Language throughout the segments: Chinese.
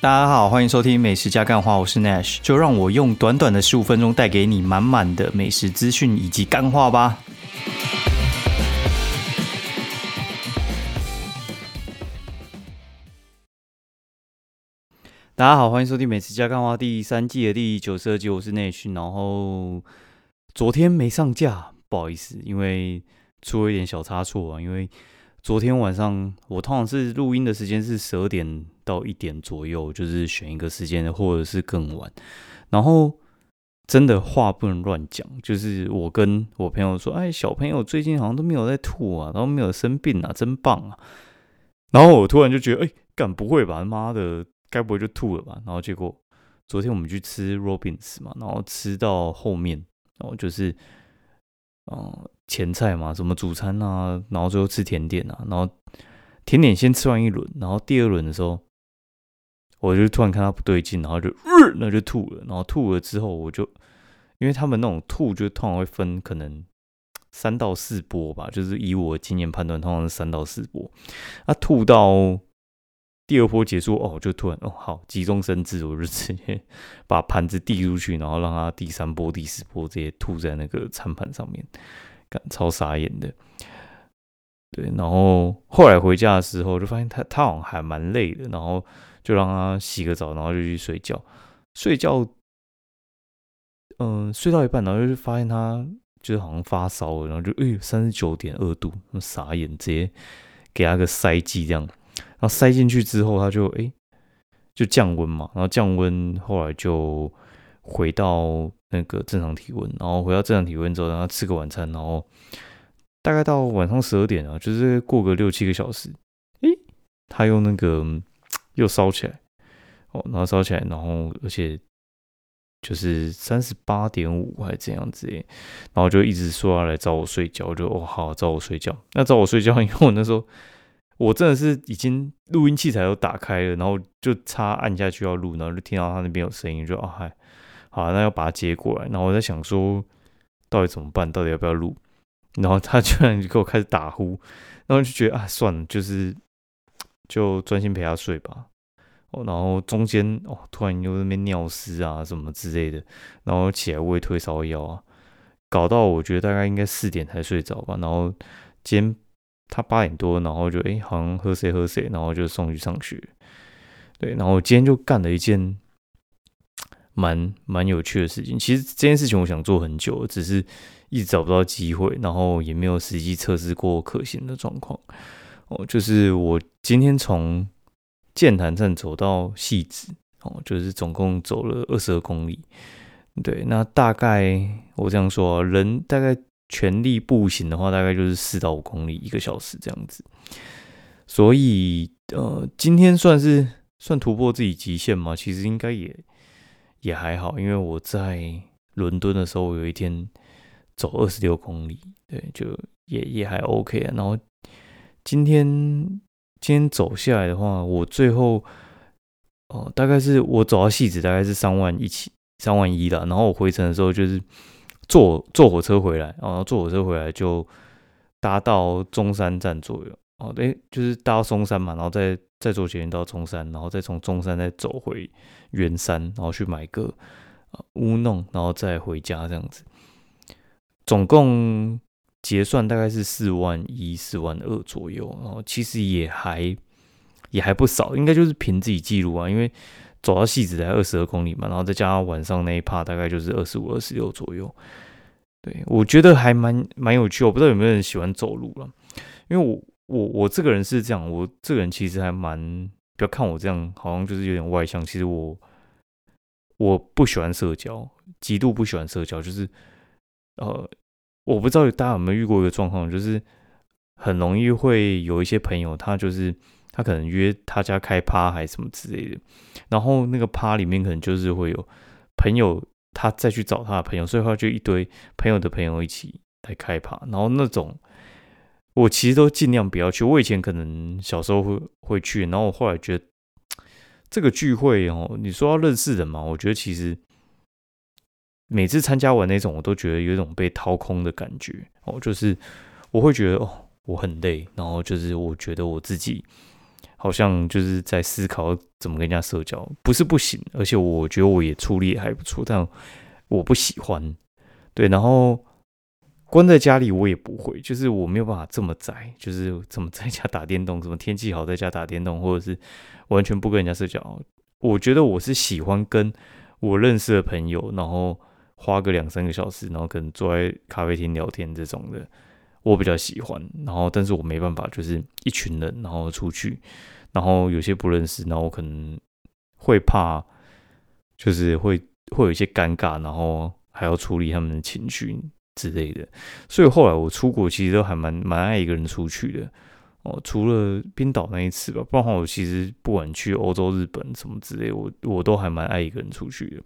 大家好，欢迎收听美食加干话，我是 Nash，就让我用短短的十五分钟带给你满满的美食资讯以及干话吧。大家好，欢迎收听美食加干话第三季的第九十二集，我是 Nash。然后昨天没上架，不好意思，因为出了一点小差错啊，因为。昨天晚上我通常是录音的时间是十二点到一点左右，就是选一个时间，或者是更晚。然后真的话不能乱讲，就是我跟我朋友说：“哎，小朋友最近好像都没有在吐啊，然后没有生病啊，真棒啊！”然后我突然就觉得：“哎，干不会吧？妈的，该不会就吐了吧？”然后结果昨天我们去吃 Robins 嘛，然后吃到后面，然后就是。哦，前菜嘛，什么主餐啊，然后最后吃甜点啊，然后甜点先吃完一轮，然后第二轮的时候，我就突然看他不对劲，然后就，那就吐了，然后吐了之后，我就，因为他们那种吐就通常会分可能三到四波吧，就是以我经验判断，通常是三到四波，他吐到。第二波结束哦，就突然哦好急中生智，我就直接 把盘子递出去，然后让他第三波、第四波直接吐在那个餐盘上面，感超傻眼的。对，然后后来回家的时候就发现他他好像还蛮累的，然后就让他洗个澡，然后就去睡觉。睡觉，嗯，睡到一半，然后就发现他就是好像发烧了，然后就哎三十九点二度，傻眼，直接给他个塞剂这样。然后塞进去之后，他就哎，就降温嘛。然后降温，后来就回到那个正常体温。然后回到正常体温之后，让他吃个晚餐。然后大概到晚上十二点啊，就是过个六七个小时，哎，他用那个又烧起来哦，然后烧起来，然后而且就是三十八点五还这样子，然后就一直说要来找我睡觉，就哦好找我睡觉。那找我睡觉，因为我那时候。我真的是已经录音器材都打开了，然后就差按下去要录，然后就听到他那边有声音，就啊嗨，好，那要把它接过来。然后我在想说，到底怎么办？到底要不要录？然后他居然就给我开始打呼，然后就觉得啊，算了，就是就专心陪他睡吧。哦，然后中间哦，突然又那边尿湿啊什么之类的，然后起来喂退烧药啊，搞到我觉得大概应该四点才睡着吧。然后今天。他八点多，然后就哎，好像喝谁喝谁，然后就送去上学。对，然后今天就干了一件蛮蛮有趣的事情。其实这件事情我想做很久，只是一直找不到机会，然后也没有实际测试过可行的状况。哦，就是我今天从剑潭站走到戏子，哦，就是总共走了二十二公里。对，那大概我这样说，人大概。全力步行的话，大概就是四到五公里一个小时这样子。所以，呃，今天算是算突破自己极限嘛？其实应该也也还好，因为我在伦敦的时候，我有一天走二十六公里，对，就也也还 OK 啊。然后今天今天走下来的话，我最后哦，大概是我走到戏子大概是三万一起三万一的，然后我回程的时候就是。坐坐火车回来，然后坐火车回来就搭到中山站左右，哦，哎，就是搭到中山嘛，然后再再坐捷运到中山，然后再从中山再走回圆山，然后去买个乌弄，然后再回家这样子，总共结算大概是四万一、四万二左右，然后其实也还也还不少，应该就是凭自己记录啊，因为。走到戏子才二十二公里嘛，然后再加上晚上那一趴，大概就是二十五、二十六左右。对我觉得还蛮蛮有趣，我不知道有没有人喜欢走路了，因为我我我这个人是这样，我这个人其实还蛮不要看我这样，好像就是有点外向。其实我我不喜欢社交，极度不喜欢社交，就是呃，我不知道大家有没有遇过一个状况，就是很容易会有一些朋友，他就是。他可能约他家开趴还是什么之类的，然后那个趴里面可能就是会有朋友，他再去找他的朋友，所以话就一堆朋友的朋友一起来开趴，然后那种我其实都尽量不要去。我以前可能小时候会会去，然后我后来觉得 这个聚会哦，你说要认识人嘛，我觉得其实每次参加完那种，我都觉得有一种被掏空的感觉哦，就是我会觉得哦，我很累，然后就是我觉得我自己。好像就是在思考怎么跟人家社交，不是不行，而且我觉得我也处理还不错，但我不喜欢。对，然后关在家里我也不会，就是我没有办法这么宅，就是怎么在家打电动，什么天气好在家打电动，或者是完全不跟人家社交。我觉得我是喜欢跟我认识的朋友，然后花个两三个小时，然后可能坐在咖啡厅聊天这种的。我比较喜欢，然后但是我没办法，就是一群人，然后出去，然后有些不认识，然后我可能会怕，就是会会有一些尴尬，然后还要处理他们的情绪之类的。所以后来我出国其实都还蛮蛮爱一个人出去的哦，除了冰岛那一次吧，不然的话我其实不管去欧洲、日本什么之类，我我都还蛮爱一个人出去的。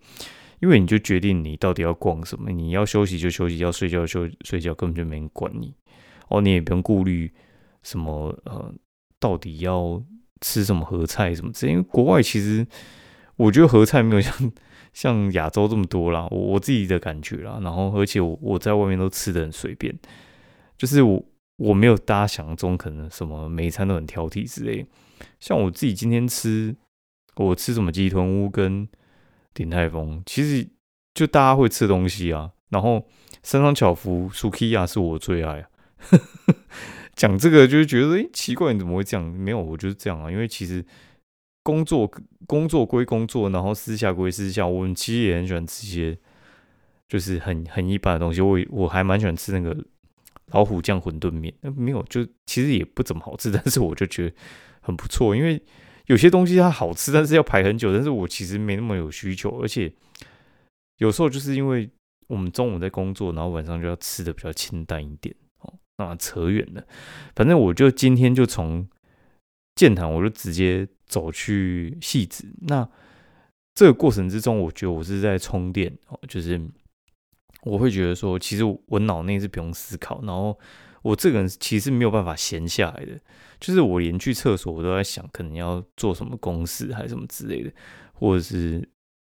因为你就决定你到底要逛什么，你要休息就休息，要睡觉就睡觉，根本就没人管你。哦，你也不用顾虑什么呃，到底要吃什么合菜什么之类。因为国外其实我觉得合菜没有像像亚洲这么多啦，我我自己的感觉啦。然后而且我我在外面都吃的很随便，就是我我没有大家想中可能什么每一餐都很挑剔之类。像我自己今天吃，我吃什么鸡豚屋跟鼎泰丰，其实就大家会吃东西啊。然后三商巧福、苏 k 亚是我最爱啊。讲这个就是觉得诶奇怪，你怎么会这样？没有，我就是这样啊。因为其实工作工作归工作，然后私下归私下。我们其实也很喜欢吃一些就是很很一般的东西。我我还蛮喜欢吃那个老虎酱馄饨面。没有，就其实也不怎么好吃，但是我就觉得很不错。因为有些东西它好吃，但是要排很久。但是我其实没那么有需求，而且有时候就是因为我们中午在工作，然后晚上就要吃的比较清淡一点。哦，那，扯远了。反正我就今天就从建潭，我就直接走去戏子。那这个过程之中，我觉得我是在充电哦，就是我会觉得说，其实我脑内是不用思考，然后我这个人其实没有办法闲下来的，就是我连去厕所我都在想，可能要做什么公事还是什么之类的，或者是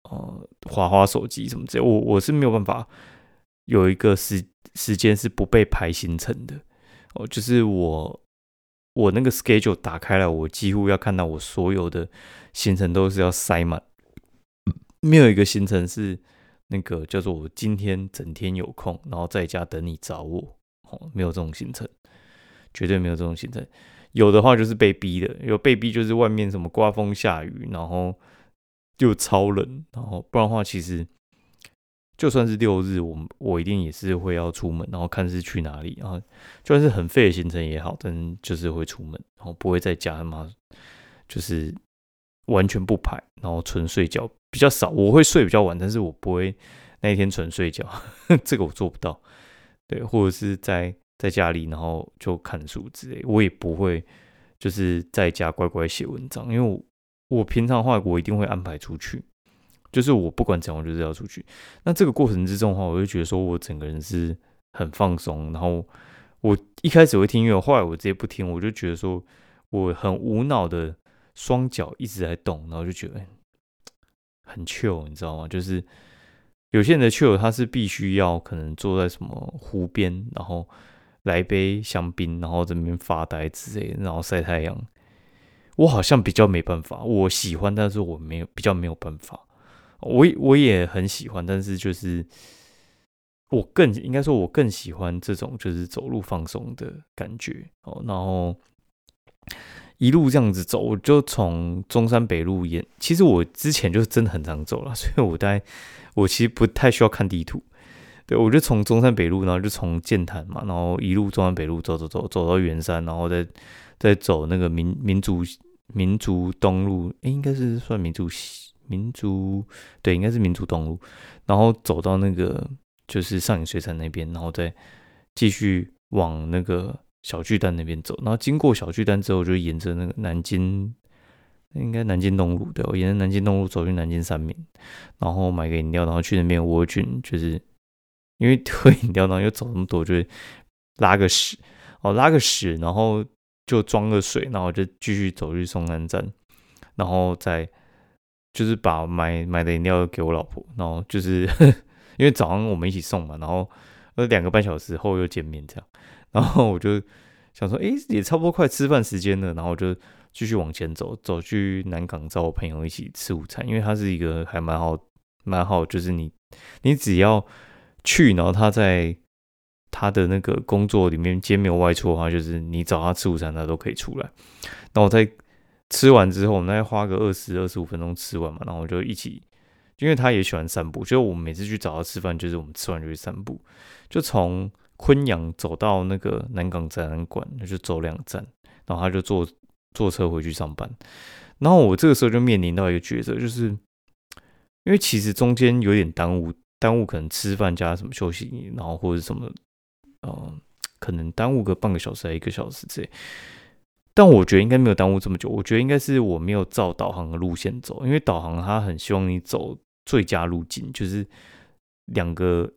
呃，滑滑手机什么之类，我我是没有办法有一个时。时间是不被排行程的。哦，就是我我那个 schedule 打开了，我几乎要看到我所有的行程都是要塞满，没有一个行程是那个叫做我今天整天有空，然后在家等你找我哦，没有这种行程，绝对没有这种行程。有的话就是被逼的，有被逼就是外面什么刮风下雨，然后又超冷，然后不然的话其实。就算是六日，我我一定也是会要出门，然后看是去哪里啊。就算是很废的行程也好，但就是会出门，然后不会在家嘛，就是完全不排，然后纯睡觉比较少。我会睡比较晚，但是我不会那一天纯睡觉，这个我做不到。对，或者是在在家里，然后就看书之类，我也不会就是在家乖乖写文章，因为我我平常话我一定会安排出去。就是我不管怎样，我就是要出去。那这个过程之中的话，我就觉得说我整个人是很放松。然后我一开始会听音乐，后来我直接不听，我就觉得说我很无脑的双脚一直在动，然后就觉得很 chill，你知道吗？就是有些人的 chill，他是必须要可能坐在什么湖边，然后来杯香槟，然后这边发呆之类，然后晒太阳。我好像比较没办法，我喜欢，但是我没有比较没有办法。我我也很喜欢，但是就是我更应该说，我更喜欢这种就是走路放松的感觉哦。然后一路这样子走，我就从中山北路沿。其实我之前就是真的很常走了，所以我在我其实不太需要看地图。对我就从中山北路，然后就从建潭嘛，然后一路中山北路走走走走到圆山，然后再再走那个民民族民族东路，哎，应该是算民族西。民族对，应该是民族东路，然后走到那个就是上影水产那边，然后再继续往那个小巨蛋那边走，然后经过小巨蛋之后，就沿着那个南京，应该南京东路对，沿着南京东路走去南京三明，然后买个饮料，然后去那边蜗菌，就是因为喝饮料，然后又走那么多，就拉个屎哦，拉个屎，然后就装个水，然后就继续走去松南站，然后再。就是把买买的饮料给我老婆，然后就是 因为早上我们一起送嘛，然后呃两个半小时后又见面这样，然后我就想说，哎，也差不多快吃饭时间了，然后我就继续往前走，走去南港找我朋友一起吃午餐，因为他是一个还蛮好蛮好，就是你你只要去，然后他在他的那个工作里面，今天没有外出的话，就是你找他吃午餐，他都可以出来。然后在吃完之后，我们再花个二十二十五分钟吃完嘛，然后我就一起，因为他也喜欢散步，就我们每次去找他吃饭，就是我们吃完就去散步，就从昆阳走到那个南港展览馆，那就走两站，然后他就坐坐车回去上班。然后我这个时候就面临到一个抉择，就是因为其实中间有点耽误，耽误可能吃饭加什么休息，然后或者什么。哦，可能耽误个半个小时还一个小时之类，但我觉得应该没有耽误这么久。我觉得应该是我没有照导航的路线走，因为导航它很希望你走最佳路径，就是两个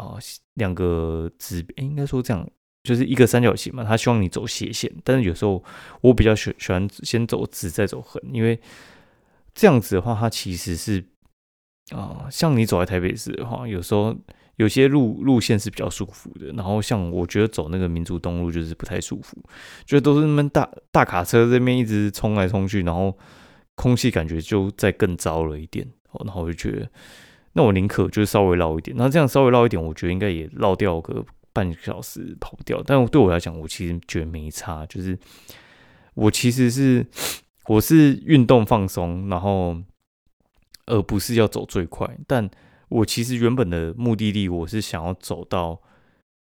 啊两个指，应该说这样，就是一个三角形嘛，他希望你走斜线。但是有时候我比较喜喜欢先走直再走横，因为这样子的话，它其实是啊，像你走在台北市的话，有时候。有些路路线是比较舒服的，然后像我觉得走那个民族东路就是不太舒服，就都是那么大大卡车这边一直冲来冲去，然后空气感觉就再更糟了一点。然后我就觉得，那我宁可就稍微绕一点，那这样稍微绕一点，我觉得应该也绕掉个半个小时跑不掉。但对我来讲，我其实觉得没差，就是我其实是我是运动放松，然后而不是要走最快，但。我其实原本的目的地，我是想要走到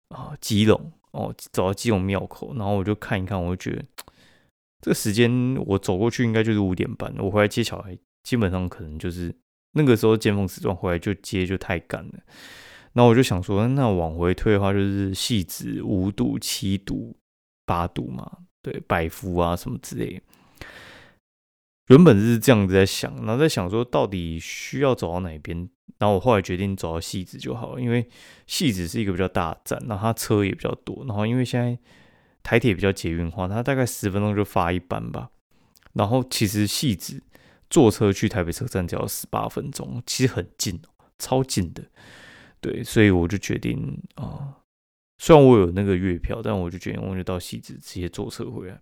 啊基隆哦，走到基隆庙口，然后我就看一看，我就觉得这个时间我走过去应该就是五点半，我回来接小孩，基本上可能就是那个时候尖峰时段回来就接就太赶了。然后我就想说，那往回推的话，就是细子五度、七度、八度嘛，对，百夫啊什么之类。原本是这样子在想，然后在想说到底需要走到哪边，然后我后来决定走到戏子就好了，因为戏子是一个比较大的站，然后它车也比较多，然后因为现在台铁比较捷运化，它大概十分钟就发一班吧，然后其实戏子坐车去台北车站只要十八分钟，其实很近，超近的，对，所以我就决定啊，虽然我有那个月票，但我就决定我就到戏子直接坐车回来。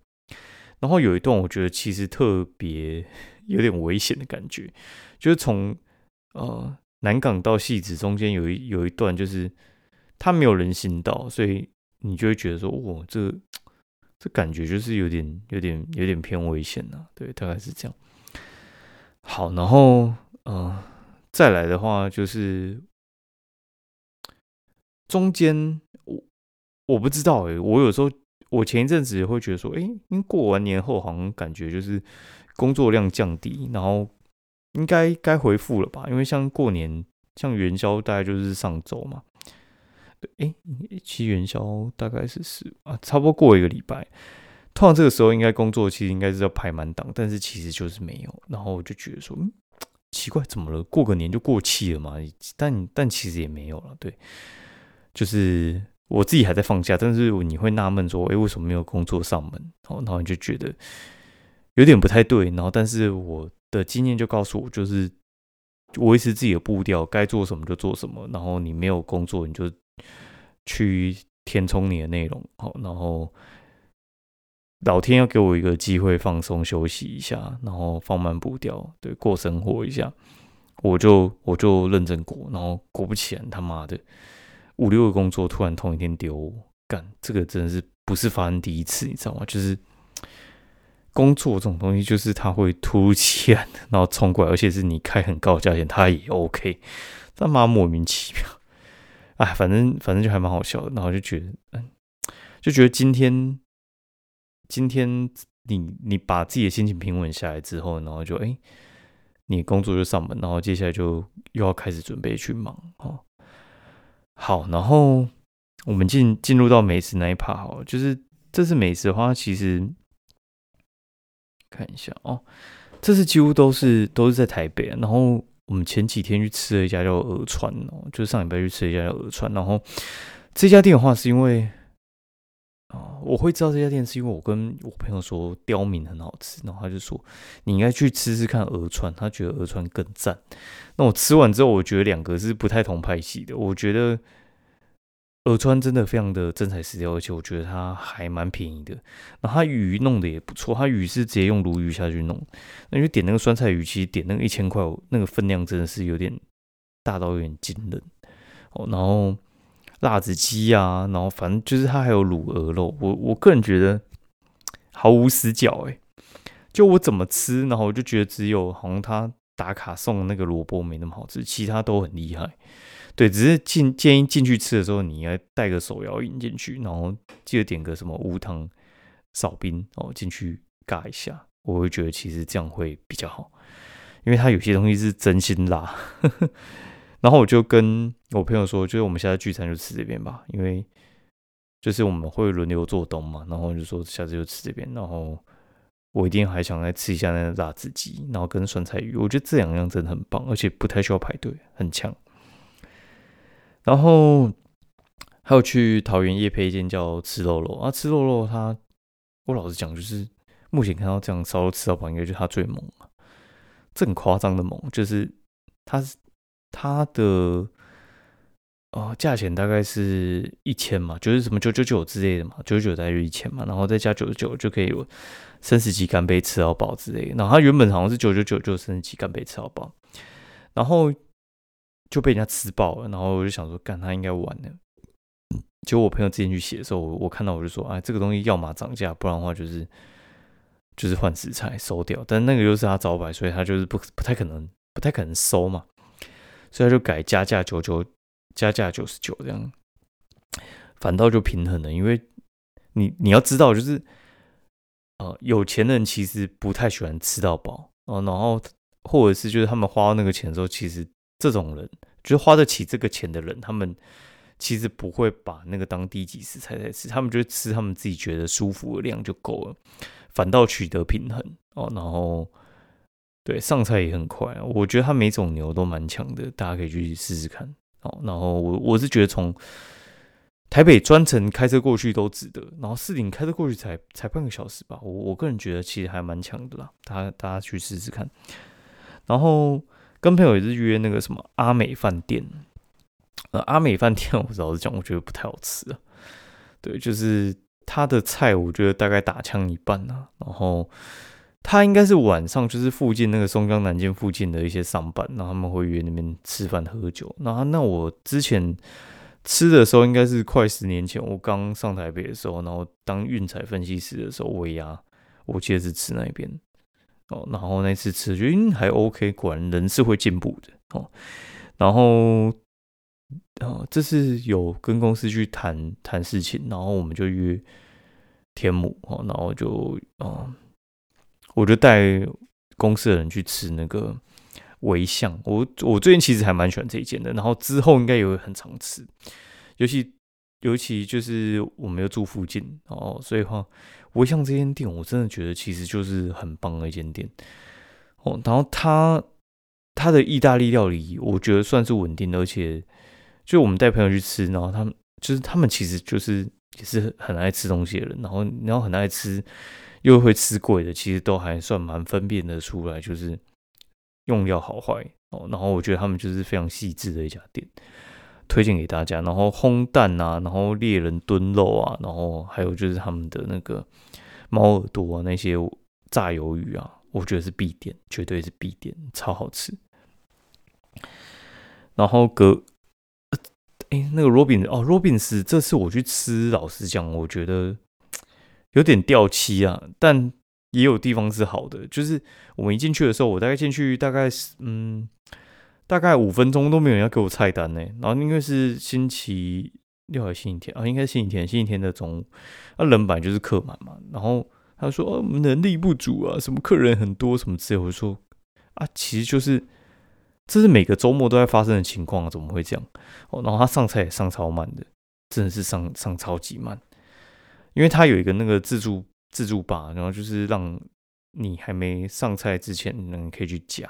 然后有一段我觉得其实特别有点危险的感觉，就是从呃南港到戏子中间有一有一段就是它没有人行道，所以你就会觉得说，哇，这这感觉就是有点有点有点偏危险呐，对，大概是这样。好，然后呃再来的话就是中间我我不知道诶，我有时候。我前一阵子会觉得说，哎，因为过完年后好像感觉就是工作量降低，然后应该该回复了吧？因为像过年，像元宵大概就是上周嘛，对，哎，其元宵大概是十啊，差不多过一个礼拜，通常这个时候应该工作其实应该是要排满档，但是其实就是没有，然后我就觉得说，嗯，奇怪，怎么了？过个年就过气了嘛？但但其实也没有了，对，就是。我自己还在放假，但是你会纳闷说，哎，为什么没有工作上门？哦，然后你就觉得有点不太对。然后，但是我的经验就告诉我，就是维持自己的步调，该做什么就做什么。然后你没有工作，你就去填充你的内容。好，然后老天要给我一个机会放松休息一下，然后放慢步调，对，过生活一下，我就我就认真过。然后果不其然，他妈的。五六个工作突然同一天丢，干这个真的是不是发生第一次，你知道吗？就是工作这种东西，就是他会突如其来，然后冲过来，而且是你开很高的价钱，他也 OK，他妈莫名其妙，哎，反正反正就还蛮好笑的，然后就觉得，嗯，就觉得今天今天你你把自己的心情平稳下来之后，然后就哎，你工作就上门，然后接下来就又要开始准备去忙哦。好，然后我们进进入到美食那一 part，好，就是这次美食的话，其实看一下哦，这次几乎都是都是在台北。然后我们前几天去吃了一家叫鹅川哦，就是上礼拜去吃了一家叫鹅川。然后这家店的话，是因为啊，我会知道这家店是因为我跟我朋友说刁民很好吃，然后他就说你应该去吃吃看鹅川，他觉得鹅川更赞。那我吃完之后，我觉得两个是不太同派系的。我觉得耳川真的非常的真材实料，而且我觉得它还蛮便宜的。然后它鱼弄的也不错，它鱼是直接用鲈鱼下去弄。那因为点那个酸菜鱼，其实点那个一千块，那个分量真的是有点大到有点惊人哦。然后辣子鸡啊，然后反正就是它还有卤鹅肉，我我个人觉得毫无死角哎。就我怎么吃，然后我就觉得只有好像他打卡送那个萝卜没那么好吃，其他都很厉害。对，只是进建议进去吃的时候，你要带个手摇饮进去，然后记得点个什么无糖少冰哦，进去尬一下。我会觉得其实这样会比较好，因为它有些东西是真心辣。然后我就跟我朋友说，就是我们现在聚餐就吃这边吧，因为就是我们会轮流做东嘛，然后就说下次就吃这边，然后。我一定还想再吃一下那个辣子鸡，然后跟酸菜鱼，我觉得这两样真的很棒，而且不太需要排队，很强。然后还有去桃园夜配一间叫吃肉肉啊，吃肉肉它，我老实讲，就是目前看到这样烧肉吃到饱，应该就是它最猛了，这很夸张的猛，就是它是它的。哦，价钱大概是一千嘛，就是什么九九九之类的嘛，九九九大约一千嘛，然后再加九十九就可以有三十几干杯吃到饱之类的。然后它原本好像是九九九就三十几干杯吃到饱，然后就被人家吃爆了。然后我就想说，干他应该完了。结果我朋友之前去写的时候，我我看到我就说，哎，这个东西要么涨价，不然的话就是就是换食材收掉。但那个又是他招牌，所以他就是不不太可能不太可能收嘛，所以他就改加价九九。加价九十九这样，反倒就平衡了，因为你你要知道，就是呃，有钱人其实不太喜欢吃到饱哦，然后或者是就是他们花那个钱的时候，其实这种人就是花得起这个钱的人，他们其实不会把那个当低级食材在吃，他们就吃他们自己觉得舒服的量就够了，反倒取得平衡哦，然后对上菜也很快，我觉得他每种牛都蛮强的，大家可以去试试看。哦，然后我我是觉得从台北专程开车过去都值得，然后四顶开车过去才才半个小时吧，我我个人觉得其实还蛮强的啦，大家大家去试试看。然后跟朋友也是约那个什么阿美饭店，呃，阿美饭店 我老实讲，我觉得不太好吃啊。对，就是他的菜，我觉得大概打枪一半啊，然后。他应该是晚上，就是附近那个松江南京附近的一些上班，然后他们会约那边吃饭喝酒。那那我之前吃的时候，应该是快十年前，我刚上台北的时候，然后当运彩分析师的时候，尾牙，我记得是吃那边哦。然后那次吃，觉得还 OK，果然人是会进步的哦。然后哦，这是有跟公司去谈谈事情，然后我们就约天母哦，然后就嗯。我就带公司的人去吃那个微象，我我最近其实还蛮喜欢这一间的，然后之后应该也会很常吃，尤其尤其就是我们又住附近哦，所以话微象这间店我真的觉得其实就是很棒的一间店哦，然后它它的意大利料理我觉得算是稳定的，而且就我们带朋友去吃，然后他们就是他们其实就是也是很爱吃东西的人，然后然后很爱吃。又会吃贵的，其实都还算蛮分辨的出来，就是用料好坏哦。然后我觉得他们就是非常细致的一家店，推荐给大家。然后烘蛋啊，然后猎人炖肉啊，然后还有就是他们的那个猫耳朵啊，那些炸鱿鱼啊，我觉得是必点，绝对是必点，超好吃。然后隔，哎，那个罗宾哦，罗宾斯，这次我去吃，老实讲，我觉得。有点掉漆啊，但也有地方是好的。就是我们一进去的时候，我大概进去大概是嗯，大概五分钟都没有人要给我菜单呢。然后因为是星期六还是星期天啊？应该是星期天，星期天的中午，那人本来就是客满嘛。然后他说我们能力不足啊，什么客人很多什么之类。我就说啊，其实就是这是每个周末都在发生的情况啊，怎么会这样？哦，然后他上菜也上超慢的，真的是上上超级慢。因为它有一个那个自助自助吧，然后就是让你还没上菜之前，你可以去夹。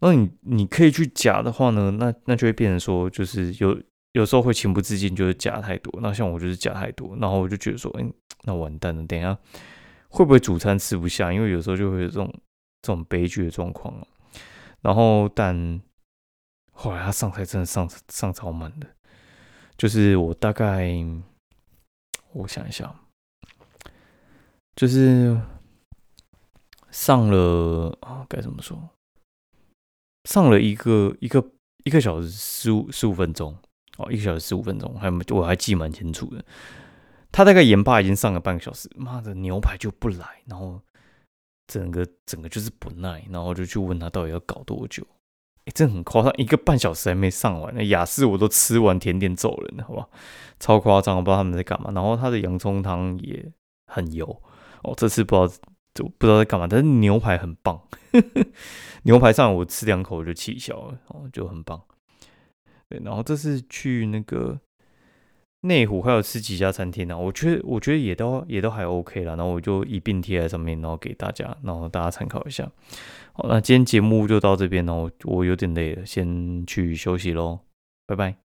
那你你可以去夹的话呢，那那就会变成说，就是有有时候会情不自禁就是夹太多。那像我就是夹太多，然后我就觉得说，哎，那完蛋了，等一下会不会主餐吃不下？因为有时候就会有这种这种悲剧的状况啊。然后但后来他上菜真的上上超慢的。就是我大概我想一下，就是上了啊，该怎么说？上了一个一个一个小时十五十五分钟哦，一个小时十五分钟，还我还记蛮清楚的。他大概盐巴已经上了半个小时，妈的牛排就不来，然后整个整个就是不耐，然后就去问他到底要搞多久。哎，这很夸张，一个半小时还没上完，那雅士我都吃完甜点走人了，好吧？超夸张，我不知道他们在干嘛。然后他的洋葱汤也很油哦，这次不知道就不知道在干嘛，但是牛排很棒，牛排上我吃两口我就气消了，哦，就很棒。对，然后这次去那个。内湖还有十几家餐厅呢？我觉得我觉得也都也都还 OK 了，然后我就一并贴在上面，然后给大家，然后大家参考一下。好，那今天节目就到这边，喽我有点累了，先去休息喽，拜拜。